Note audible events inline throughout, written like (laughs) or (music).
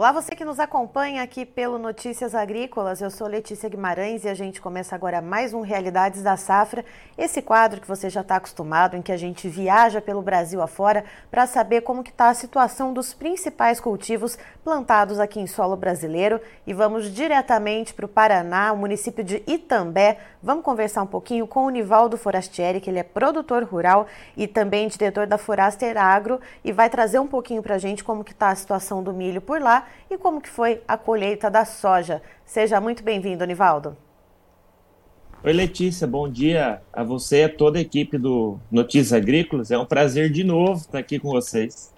Olá, você que nos acompanha aqui pelo Notícias Agrícolas. Eu sou Letícia Guimarães e a gente começa agora mais um Realidades da Safra. Esse quadro que você já está acostumado, em que a gente viaja pelo Brasil afora para saber como está a situação dos principais cultivos plantados aqui em solo brasileiro. E vamos diretamente para o Paraná, o município de Itambé. Vamos conversar um pouquinho com o Nivaldo Forastieri, que ele é produtor rural e também diretor da Foraster Agro e vai trazer um pouquinho para a gente como que está a situação do milho por lá e como que foi a colheita da soja. Seja muito bem-vindo, Nivaldo. Oi, Letícia, bom dia a você e a toda a equipe do Notícias Agrícolas. É um prazer de novo estar aqui com vocês.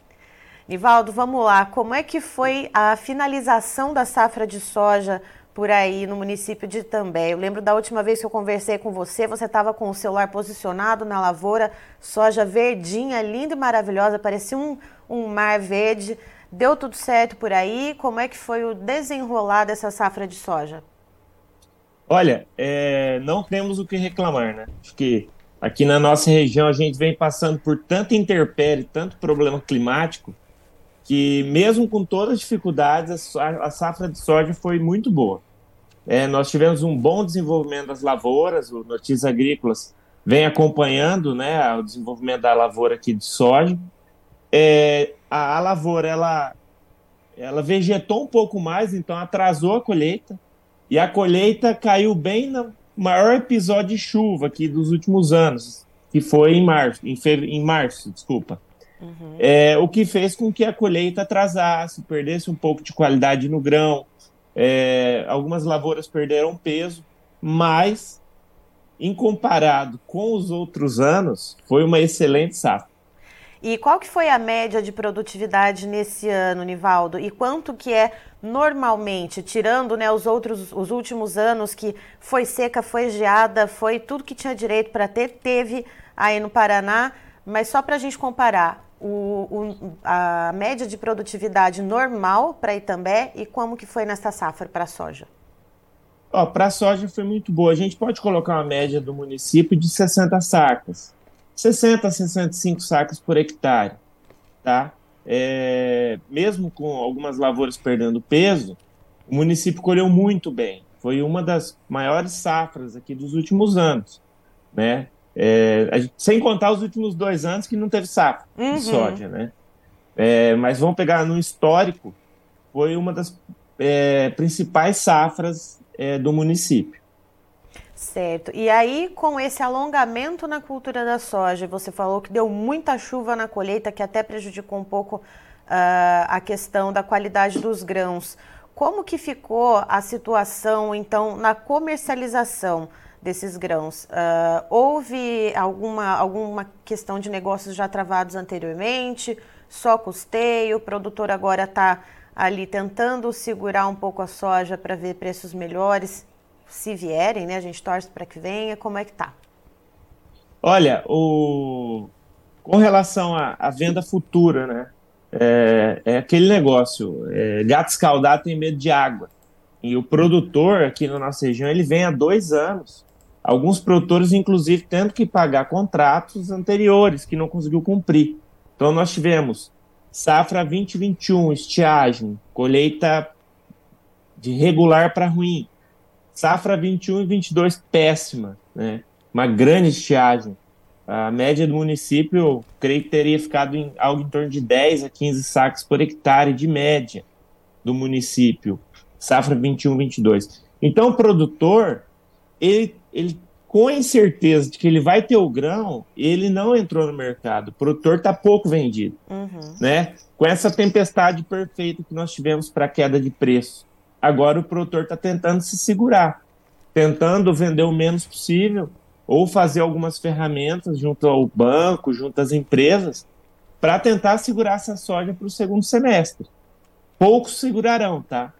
Nivaldo, vamos lá. Como é que foi a finalização da safra de soja por aí no município de Itambé? Eu lembro da última vez que eu conversei com você, você estava com o celular posicionado na lavoura, soja verdinha, linda e maravilhosa, parecia um, um mar verde. Deu tudo certo por aí? Como é que foi o desenrolar dessa safra de soja? Olha, é, não temos o que reclamar, né? Acho que aqui na nossa região a gente vem passando por tanta intempérie, tanto problema climático, que mesmo com todas as dificuldades, a safra de soja foi muito boa. É, nós tivemos um bom desenvolvimento das lavouras, o Notícias Agrícolas vem acompanhando né, o desenvolvimento da lavoura aqui de soja. É, a, a lavoura ela, ela vegetou um pouco mais, então atrasou a colheita. E a colheita caiu bem no maior episódio de chuva aqui dos últimos anos, que foi em março, em, fe... em março, desculpa. Uhum. É, o que fez com que a colheita atrasasse, perdesse um pouco de qualidade no grão. É, algumas lavouras perderam peso, mas em comparado com os outros anos, foi uma excelente safra. E qual que foi a média de produtividade nesse ano, Nivaldo? E quanto que é normalmente, tirando né, os outros, os últimos anos que foi seca, foi geada, foi tudo que tinha direito para ter, teve aí no Paraná, mas só para a gente comparar, o, o, a média de produtividade normal para Itambé e como que foi nessa safra para a soja? Para a soja foi muito boa. A gente pode colocar uma média do município de 60 sacas. 60 a 65 sacas por hectare, tá? É, mesmo com algumas lavouras perdendo peso, o município colheu muito bem. Foi uma das maiores safras aqui dos últimos anos, né? É, gente, sem contar os últimos dois anos que não teve safra uhum. de soja, né? É, mas vamos pegar no histórico, foi uma das é, principais safras é, do município. Certo. E aí, com esse alongamento na cultura da soja, você falou que deu muita chuva na colheita, que até prejudicou um pouco uh, a questão da qualidade dos grãos. Como que ficou a situação, então, na comercialização desses grãos? Uh, houve alguma, alguma questão de negócios já travados anteriormente? Só custeio? O produtor agora está ali tentando segurar um pouco a soja para ver preços melhores? se vierem, né? A gente torce para que venha. Como é que tá? Olha, o... com relação à, venda futura, né? É, é aquele negócio. É, gato escaldado tem medo de água. E o produtor aqui na nossa região, ele vem há dois anos. Alguns produtores, inclusive, tendo que pagar contratos anteriores que não conseguiu cumprir. Então, nós tivemos safra 2021, estiagem, colheita de regular para ruim, Safra 21 e 22 péssima, né? Uma grande estiagem. A média do município, creio que teria ficado em algo em torno de 10 a 15 sacos por hectare de média do município. Safra 21 22. Então o produtor, ele, ele com a incerteza de que ele vai ter o grão, ele não entrou no mercado. O produtor está pouco vendido, uhum. né? Com essa tempestade perfeita que nós tivemos para queda de preço. Agora o produtor está tentando se segurar, tentando vender o menos possível ou fazer algumas ferramentas junto ao banco, junto às empresas, para tentar segurar essa soja para o segundo semestre. Poucos segurarão, tá?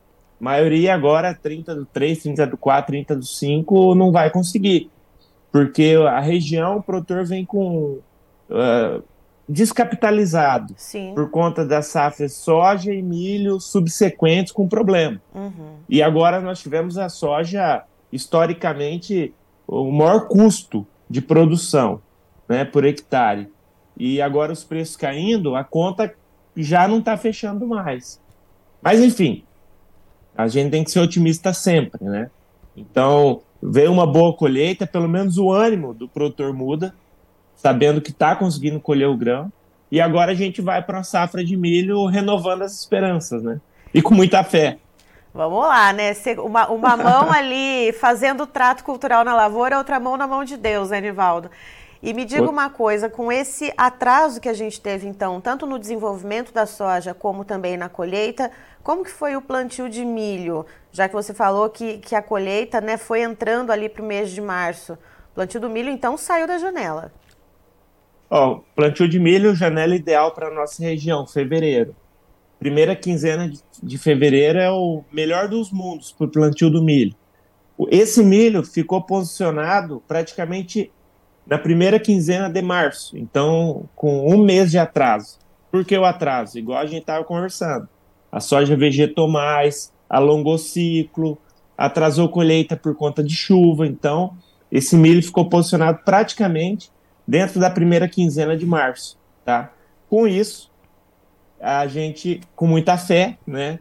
Maioria agora, 30 do 3, 30 do 4, 30 do 5, não vai conseguir. Porque a região, o produtor vem com uh, descapitalizado Sim. por conta das safras soja e milho subsequentes com problema. Uhum. E agora nós tivemos a soja, historicamente, o maior custo de produção né, por hectare. E agora os preços caindo, a conta já não está fechando mais. Mas, enfim, a gente tem que ser otimista sempre, né? Então, veio uma boa colheita, pelo menos o ânimo do produtor muda, sabendo que está conseguindo colher o grão. E agora a gente vai para uma safra de milho renovando as esperanças, né? E com muita fé. Vamos lá, né? Uma, uma mão (laughs) ali fazendo o trato cultural na lavoura, outra mão na mão de Deus, né, Nivaldo? E me diga uma coisa, com esse atraso que a gente teve, então, tanto no desenvolvimento da soja como também na colheita, como que foi o plantio de milho? Já que você falou que, que a colheita né, foi entrando ali para o mês de março. O plantio do milho, então, saiu da janela. Ó, plantio de milho, janela ideal para a nossa região, fevereiro. Primeira quinzena de, de fevereiro é o melhor dos mundos para o plantio do milho. Esse milho ficou posicionado praticamente na primeira quinzena de março, então com um mês de atraso. Por que o atraso? Igual a gente estava conversando. A soja vegetou mais, alongou ciclo, atrasou colheita por conta de chuva, então esse milho ficou posicionado praticamente dentro da primeira quinzena de março, tá? Com isso, a gente, com muita fé, né,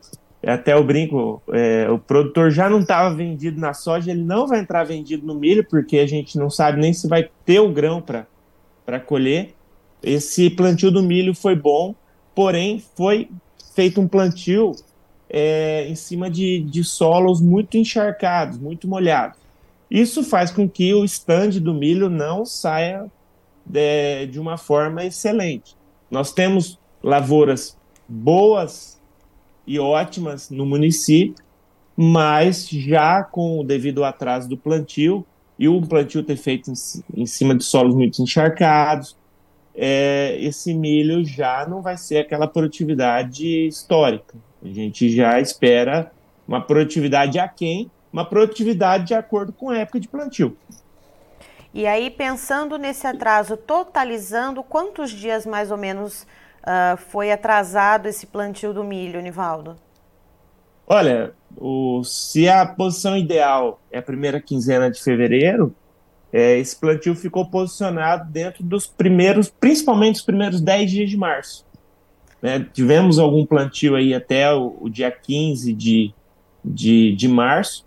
até o brinco, é, o produtor já não estava vendido na soja, ele não vai entrar vendido no milho, porque a gente não sabe nem se vai ter o grão para colher. Esse plantio do milho foi bom, porém foi feito um plantio é, em cima de, de solos muito encharcados, muito molhados. Isso faz com que o stand do milho não saia de, de uma forma excelente. Nós temos lavouras boas e ótimas no município, mas já com o devido atraso do plantio e o plantio ter feito em, em cima de solos muito encharcados, é, esse milho já não vai ser aquela produtividade histórica. A gente já espera uma produtividade aquém, uma produtividade de acordo com a época de plantio. E aí, pensando nesse atraso, totalizando quantos dias mais ou menos uh, foi atrasado esse plantio do milho, Nivaldo? Olha, o, se a posição ideal é a primeira quinzena de fevereiro, é, esse plantio ficou posicionado dentro dos primeiros, principalmente os primeiros 10 dias de março. Né? Tivemos algum plantio aí até o, o dia 15 de, de, de março,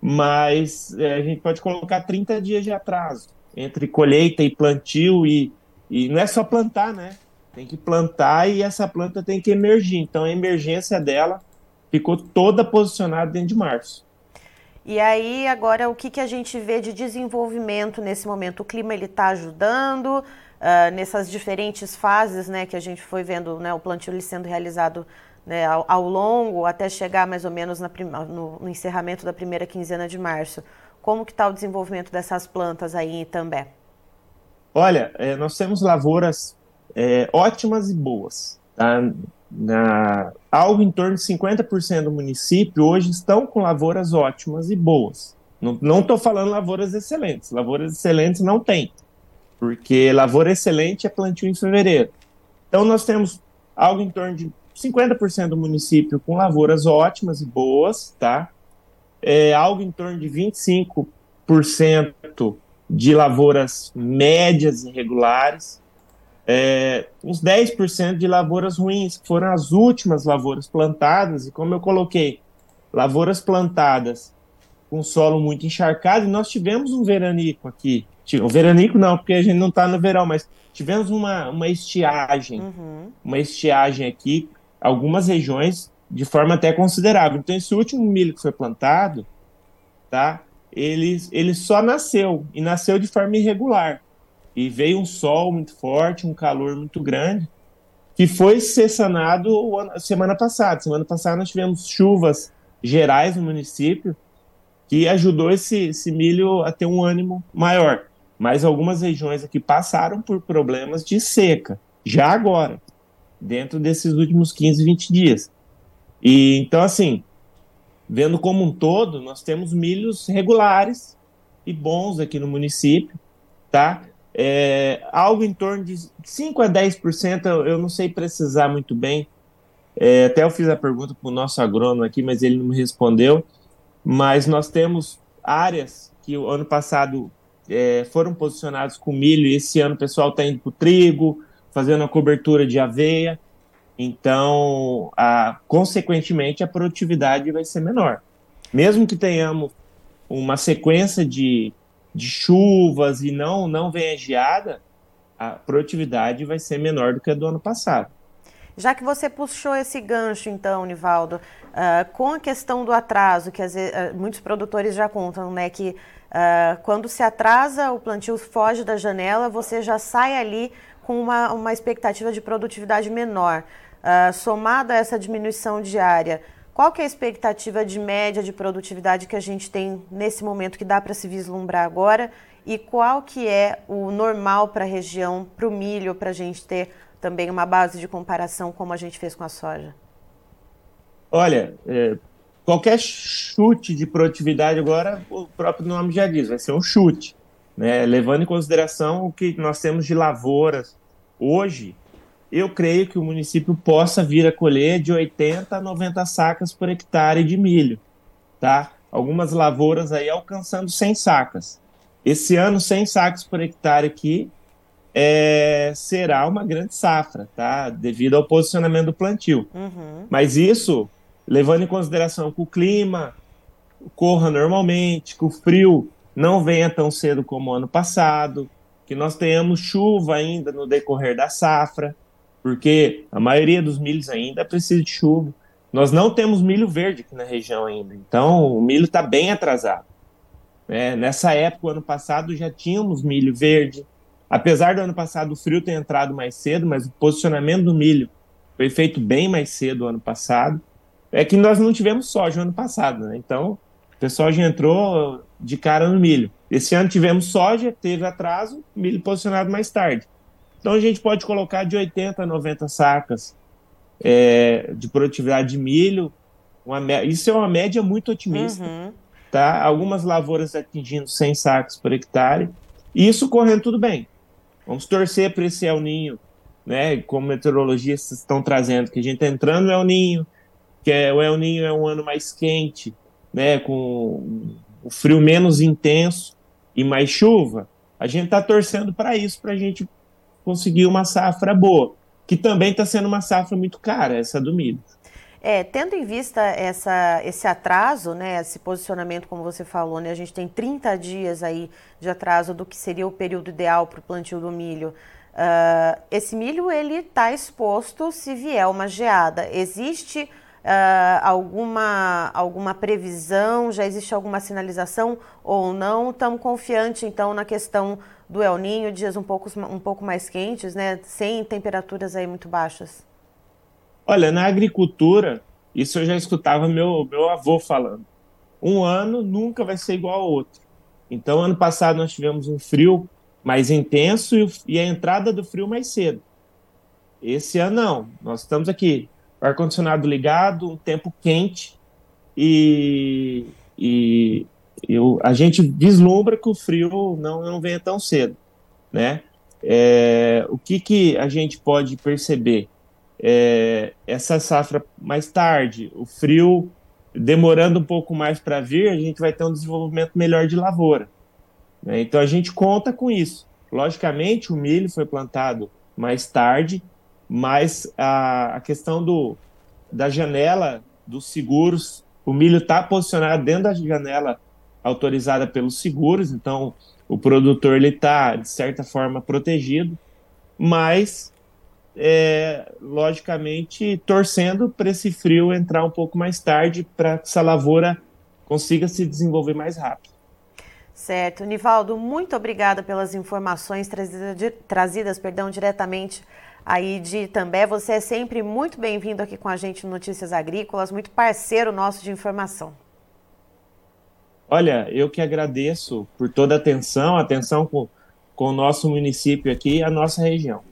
mas é, a gente pode colocar 30 dias de atraso entre colheita e plantio, e, e não é só plantar, né? Tem que plantar e essa planta tem que emergir. Então a emergência dela ficou toda posicionada dentro de março. E aí, agora, o que, que a gente vê de desenvolvimento nesse momento? O clima ele está ajudando uh, nessas diferentes fases, né, que a gente foi vendo, né, o plantio ele sendo realizado né, ao, ao, longo, até chegar mais ou menos na, no, no, encerramento da primeira quinzena de março. Como que está o desenvolvimento dessas plantas aí em Itambé? Olha, é, nós temos lavouras é, ótimas e boas. Tá? Na, algo em torno de 50% do município hoje estão com lavouras ótimas e boas. Não estou falando lavouras excelentes. Lavouras excelentes não tem, porque lavoura excelente é plantio em fevereiro. Então nós temos algo em torno de 50% do município com lavouras ótimas e boas, tá? É, algo em torno de 25% de lavouras médias e regulares, é, uns 10% de lavouras ruins, que foram as últimas lavouras plantadas, e como eu coloquei, lavouras plantadas com solo muito encharcado, e nós tivemos um veranico aqui. O veranico não, porque a gente não está no verão, mas tivemos uma, uma estiagem, uhum. uma estiagem aqui, algumas regiões, de forma até considerável. Então, esse último milho que foi plantado, tá? Ele, ele só nasceu, e nasceu de forma irregular e veio um sol muito forte, um calor muito grande, que foi ser sanado semana passada. Semana passada nós tivemos chuvas gerais no município, que ajudou esse, esse milho a ter um ânimo maior. Mas algumas regiões aqui passaram por problemas de seca, já agora, dentro desses últimos 15, 20 dias. E então, assim, vendo como um todo, nós temos milhos regulares e bons aqui no município, tá? É, algo em torno de 5 a 10%, eu, não sei precisar muito bem. É, até eu fiz a pergunta para o nosso agrônomo aqui, mas ele não me respondeu. Mas nós temos áreas que o ano passado é, foram posicionados com milho, e esse ano o pessoal está indo para o trigo, fazendo a cobertura de aveia. Então, a, consequentemente, a produtividade vai ser menor. Mesmo que tenhamos uma sequência de, de chuvas e não, não venha geada, a produtividade vai ser menor do que a do ano passado. Já que você puxou esse gancho, então, Nivaldo, uh, com a questão do atraso, que vezes, uh, muitos produtores já contam, né, que uh, quando se atrasa, o plantio foge da janela, você já sai ali com uma, uma expectativa de produtividade menor. somado a essa diminuição diária, qual que é a expectativa de média de produtividade que a gente tem nesse momento que dá para se vislumbrar agora? E qual que é o normal para a região, para o milho, para a gente ter também uma base de comparação como a gente fez com a soja? Olha, é, qualquer chute de produtividade agora, o próprio nome já diz, vai ser um chute, né? levando em consideração o que nós temos de lavouras hoje. Eu creio que o município possa vir a colher de 80 a 90 sacas por hectare de milho, tá? Algumas lavouras aí alcançando 100 sacas. Esse ano, 100 sacas por hectare aqui é, será uma grande safra, tá? Devido ao posicionamento do plantio. Uhum. Mas isso, levando em consideração que o clima corra normalmente, que o frio não venha tão cedo como ano passado, que nós tenhamos chuva ainda no decorrer da safra, porque a maioria dos milhos ainda precisa de chuva. Nós não temos milho verde aqui na região ainda, então o milho está bem atrasado. É, nessa época, ano passado, já tínhamos milho verde, Apesar do ano passado o frio ter entrado mais cedo, mas o posicionamento do milho foi feito bem mais cedo ano passado. É que nós não tivemos soja ano passado, né? Então, o pessoal já entrou de cara no milho. Esse ano tivemos soja, teve atraso, milho posicionado mais tarde. Então, a gente pode colocar de 80 a 90 sacas é, de produtividade de milho. Uma, isso é uma média muito otimista. Uhum. Tá? Algumas lavouras atingindo 100 sacos por hectare. E isso correndo tudo bem. Vamos torcer para esse El Ninho, né? Como meteorologistas estão trazendo, que a gente está entrando no El Ninho, que é, o El Ninho é um ano mais quente, né? Com o frio menos intenso e mais chuva. A gente está torcendo para isso, para a gente conseguir uma safra boa, que também está sendo uma safra muito cara, essa do milho. É, tendo em vista essa, esse atraso, né, esse posicionamento, como você falou, né, a gente tem 30 dias aí de atraso do que seria o período ideal para o plantio do milho. Uh, esse milho ele está exposto se vier uma geada. Existe uh, alguma, alguma previsão? Já existe alguma sinalização ou não? Estamos confiantes então na questão do El Ninho, dias um pouco, um pouco mais quentes, né, sem temperaturas aí muito baixas. Olha, na agricultura, isso eu já escutava meu, meu avô falando. Um ano nunca vai ser igual ao outro. Então, ano passado nós tivemos um frio mais intenso e, a entrada do frio mais cedo. Esse ano não. Nós estamos aqui, ar-condicionado ligado, um tempo quente e, e eu, a gente vislumbra que o frio não, não venha tão cedo, né? É, o que, que a gente pode perceber? é, essa safra mais tarde, o frio demorando um pouco mais para vir, a gente vai ter um desenvolvimento melhor de lavoura. Né? Então a gente conta com isso. Logicamente, o milho foi plantado mais tarde, mas a, a questão do, da janela dos seguros, o milho está posicionado dentro da janela autorizada pelos seguros, então o produtor está, de certa forma, protegido, mas é, logicamente torcendo para esse frio entrar um pouco mais tarde para que essa lavoura consiga se desenvolver mais rápido. Certo. Nivaldo, muito obrigada pelas informações trazidas, trazidas perdão, diretamente aí de Itambé. Você é sempre muito bem-vindo aqui com a gente no Notícias Agrícolas, muito parceiro nosso de informação. Olha, eu que agradeço por toda a atenção, atenção com, com o nosso município aqui e a nossa região.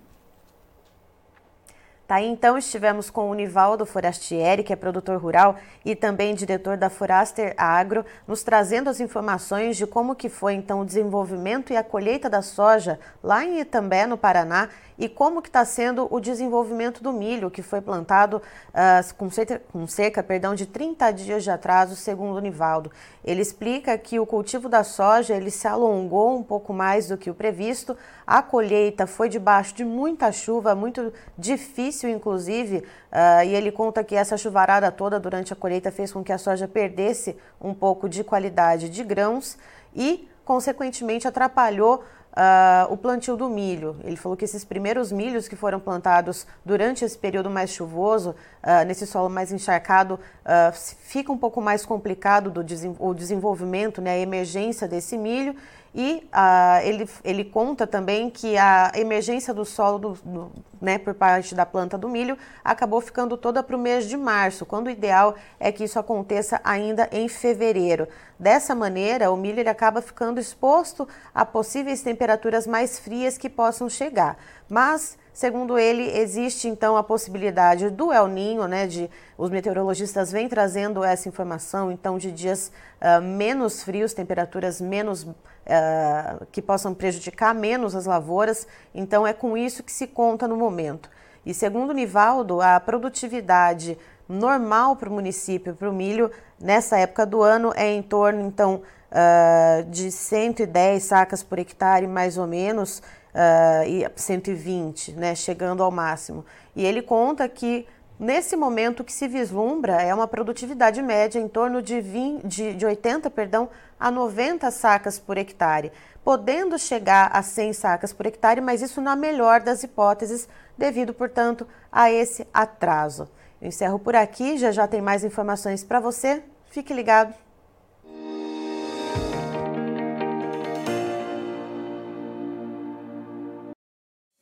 Tá aí, então, estivemos com o Nivaldo Forastieri, que é produtor rural e também diretor da Foraster Agro, nos trazendo as informações de como que foi, então, o desenvolvimento e a colheita da soja lá em Itambé, no Paraná, e como que está sendo o desenvolvimento do milho, que foi plantado uh, com, cerca, com cerca perdão, de 30 dias de atraso, segundo o Nivaldo. Ele explica que o cultivo da soja ele se alongou um pouco mais do que o previsto, a colheita foi debaixo de muita chuva, muito difícil inclusive, uh, e ele conta que essa chuvarada toda durante a colheita fez com que a soja perdesse um pouco de qualidade de grãos e, consequentemente, atrapalhou uh, o plantio do milho. Ele falou que esses primeiros milhos que foram plantados durante esse período mais chuvoso, uh, nesse solo mais encharcado, uh, fica um pouco mais complicado do o desenvolvimento, né, a emergência desse milho e uh, ele, ele conta também que a emergência do solo do, do, né, por parte da planta do milho acabou ficando toda para o mês de março, quando o ideal é que isso aconteça ainda em fevereiro. Dessa maneira, o milho ele acaba ficando exposto a possíveis temperaturas mais frias que possam chegar. Mas Segundo ele, existe então a possibilidade do El Ninho, né? De, os meteorologistas vêm trazendo essa informação, então, de dias uh, menos frios, temperaturas menos uh, que possam prejudicar menos as lavouras. Então, é com isso que se conta no momento. E segundo o Nivaldo, a produtividade normal para o município, para o milho, nessa época do ano, é em torno, então, uh, de 110 sacas por hectare, mais ou menos uh, e 120, né, chegando ao máximo. E ele conta que nesse momento que se vislumbra é uma produtividade média em torno de, 20, de, de 80 perdão, a 90 sacas por hectare, podendo chegar a 100 sacas por hectare, mas isso na melhor das hipóteses, devido, portanto, a esse atraso. Eu encerro por aqui, já já tem mais informações para você. Fique ligado.